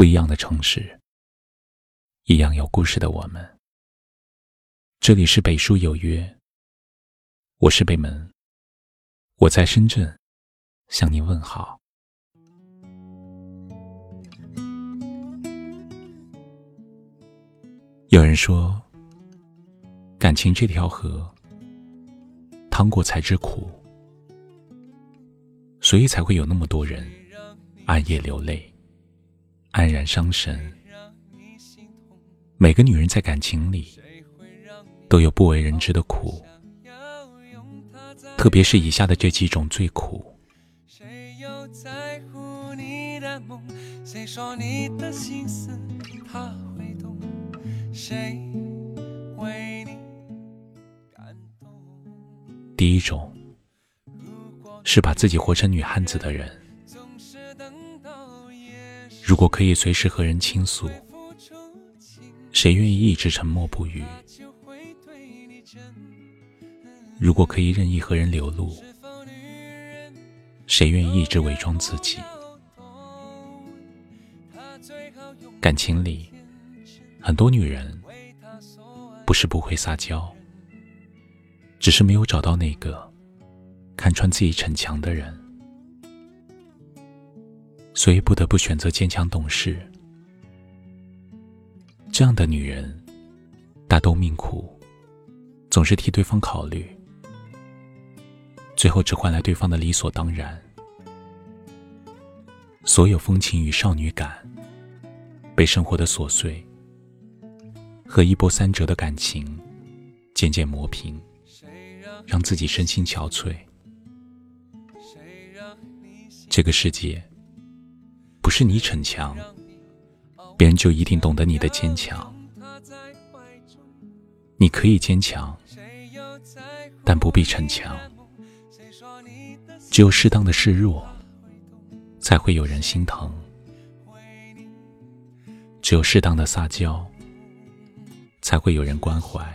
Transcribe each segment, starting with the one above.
不一样的城市，一样有故事的我们。这里是北书有约，我是北门，我在深圳向您问好。有人说，感情这条河，趟过才知苦，所以才会有那么多人暗夜流泪。黯然伤神。每个女人在感情里都有不为人知的苦，特别是以下的这几种最苦。第一种是把自己活成女汉子的人。如果可以随时和人倾诉，谁愿意一直沉默不语？如果可以任意和人流露，谁愿意一直伪装自己？感情里，很多女人不是不会撒娇，只是没有找到那个看穿自己逞强的人。所以不得不选择坚强懂事。这样的女人，大都命苦，总是替对方考虑，最后只换来对方的理所当然。所有风情与少女感，被生活的琐碎和一波三折的感情渐渐磨平，让自己身心憔悴。这个世界。不是你逞强，别人就一定懂得你的坚强。你可以坚强，但不必逞强。只有适当的示弱，才会有人心疼；只有适当的撒娇，才会有人关怀。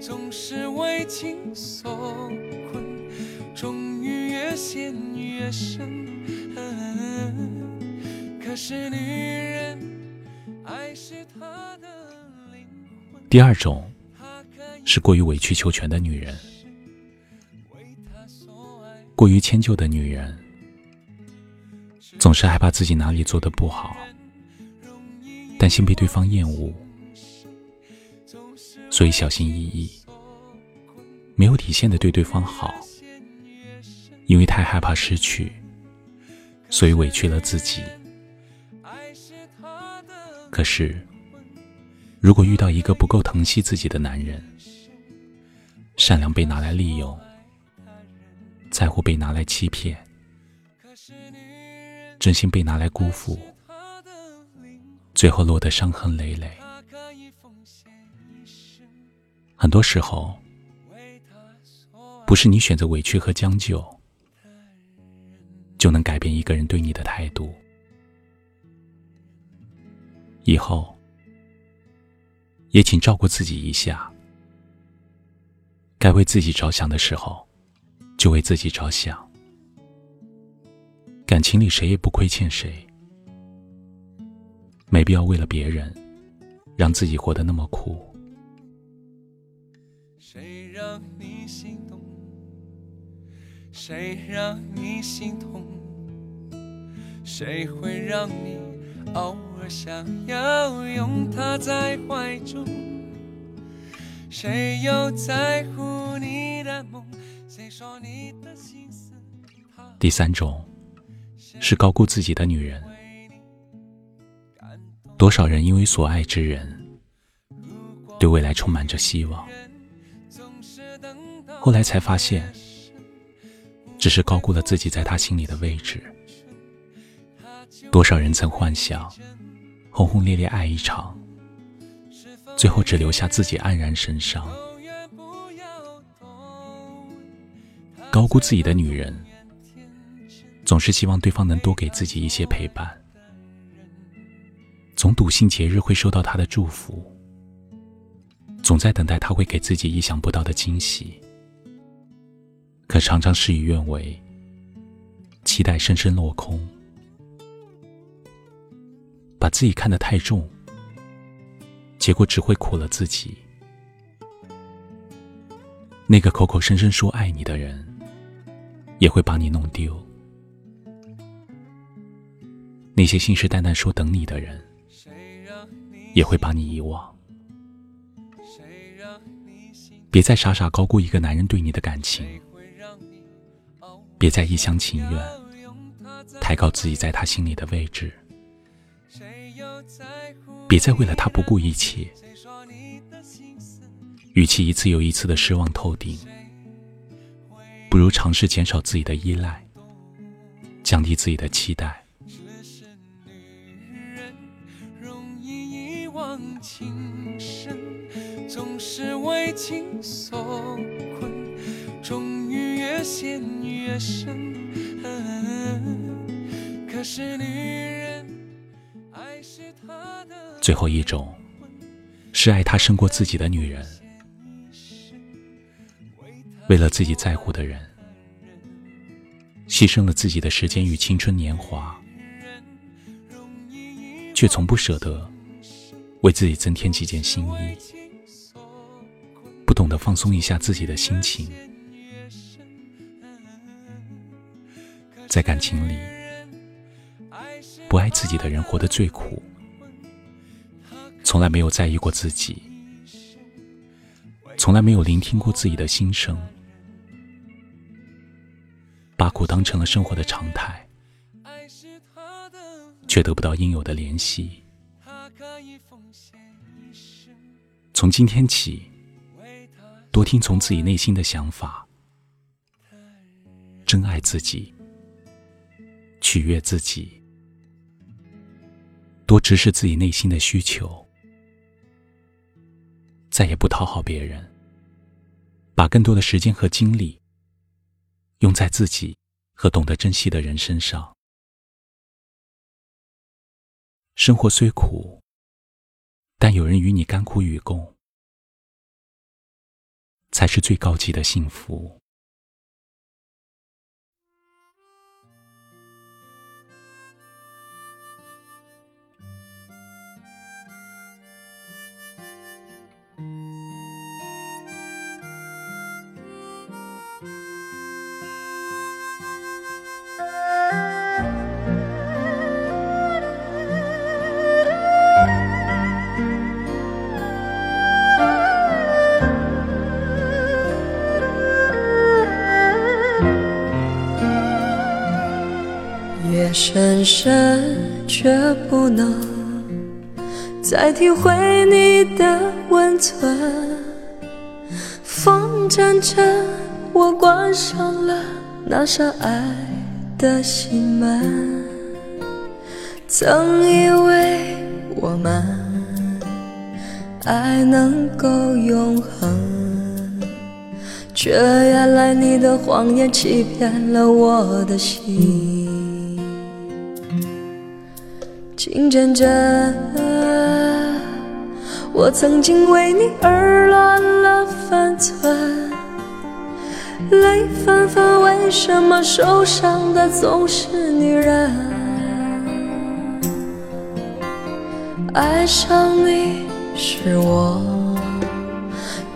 总是为情所陷越深。可是女人爱是她的灵魂。第二种是过于委曲求全的女人，过于迁就的女人，总是害怕自己哪里做的不好，担心被对方厌恶，所以小心翼翼，没有底线的对对方好。因为太害怕失去，所以委屈了自己。可是，如果遇到一个不够疼惜自己的男人，善良被拿来利用，在乎被拿来欺骗，真心被拿来辜负，最后落得伤痕累累。很多时候，不是你选择委屈和将就。就能改变一个人对你的态度。以后，也请照顾自己一下。该为自己着想的时候，就为自己着想。感情里谁也不亏欠谁，没必要为了别人，让自己活得那么苦。谁让你心动？谁让你心痛？谁会让你偶尔想要拥他在怀中？谁又在乎你的梦？谁说你的心思？第三种是高估自己的女人。多少人因为所爱之人对未来充满着希望，后来才发现。只是高估了自己在他心里的位置。多少人曾幻想轰轰烈烈爱一场，最后只留下自己黯然神伤。高估自己的女人，总是希望对方能多给自己一些陪伴，总笃信节日会收到他的祝福，总在等待他会给自己意想不到的惊喜。可常常事与愿违，期待深深落空，把自己看得太重，结果只会苦了自己。那个口口声声说爱你的人，也会把你弄丢。那些信誓旦旦说等你的人，也会把你遗忘。别再傻傻高估一个男人对你的感情，别再一厢情愿抬高自己在他心里的位置，别再为了他不顾一切。与其一次又一次的失望透顶，不如尝试减少自己的依赖，降低自己的期待。总是为情所困，陷越深。可是女人，爱是她的。最后一种，是爱他胜过自己的女人。为了自己在乎的人，牺牲了自己的时间与青春年华，却从不舍得为自己增添几件新衣，不懂得放松一下自己的心情。在感情里，不爱自己的人活得最苦，从来没有在意过自己，从来没有聆听过自己的心声。把苦当成了生活的常态，却得不到应有的怜惜。从今天起，多听从自己内心的想法，珍爱自己，取悦自己，多直视自己内心的需求，再也不讨好别人，把更多的时间和精力。用在自己和懂得珍惜的人身上。生活虽苦，但有人与你甘苦与共，才是最高级的幸福。深深却不能再体会你的温存，风阵阵，我关上了那扇爱的心门。曾以为我们爱能够永恒，却原来你的谎言欺骗了我的心。情真真，我曾经为你而乱了分寸，泪纷纷，为什么受伤的总是女人？爱上你是我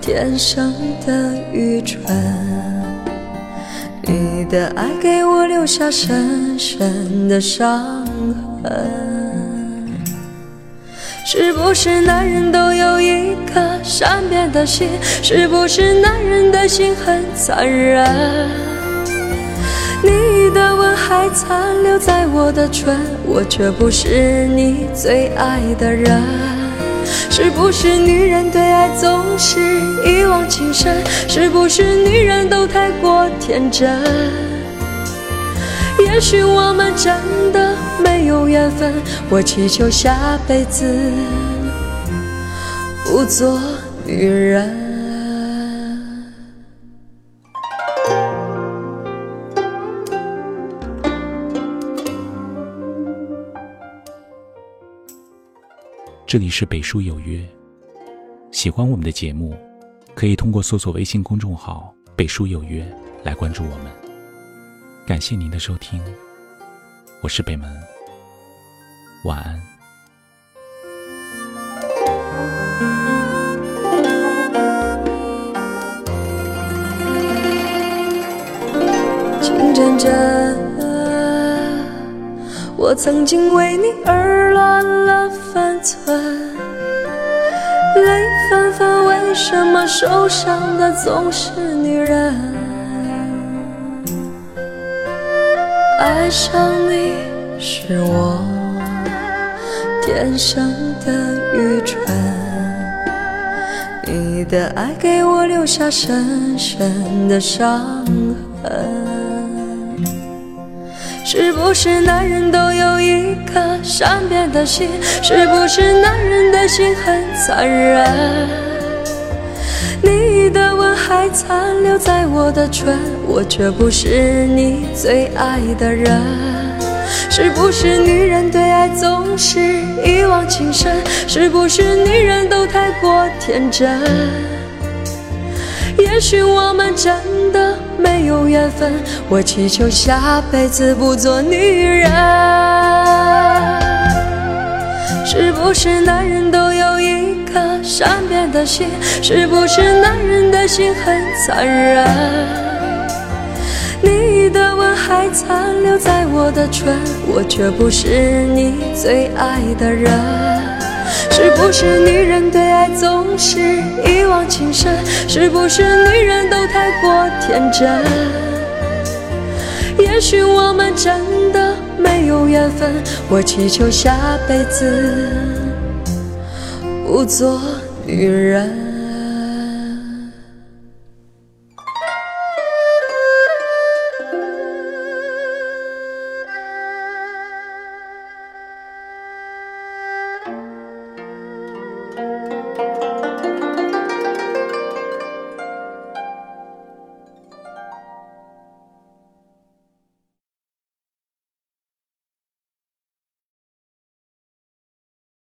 天生的愚蠢，你的爱给我留下深深的伤痕。是不是男人都有一颗善变的心？是不是男人的心很残忍？你的吻还残留在我的唇，我却不是你最爱的人。是不是女人对爱总是一往情深？是不是女人都太过天真？也许我们真的没有缘分，我祈求下辈子不做女人。这里是北书有约，喜欢我们的节目，可以通过搜索微信公众号“北书有约”来关注我们。感谢您的收听。我是北门，晚安。情真真，我曾经为你而乱了分寸，泪纷纷，为什么受伤的总是女人？爱上你是我天生的愚蠢，你的爱给我留下深深的伤痕。是不是男人都有一颗善变的心？是不是男人的心很残忍？你你的吻还残留在我的唇，我却不是你最爱的人。是不是女人对爱总是一往情深？是不是女人都太过天真？也许我们真的没有缘分，我祈求下辈子不做女人。是不是男人都有一颗善变的心？是不是男人的心很残忍？你的吻还残留在我的唇，我却不是你最爱的人。是不是女人对爱总是一往情深？是不是女人都太过天真？也许我们真的。没有缘分，我祈求下辈子不做女人。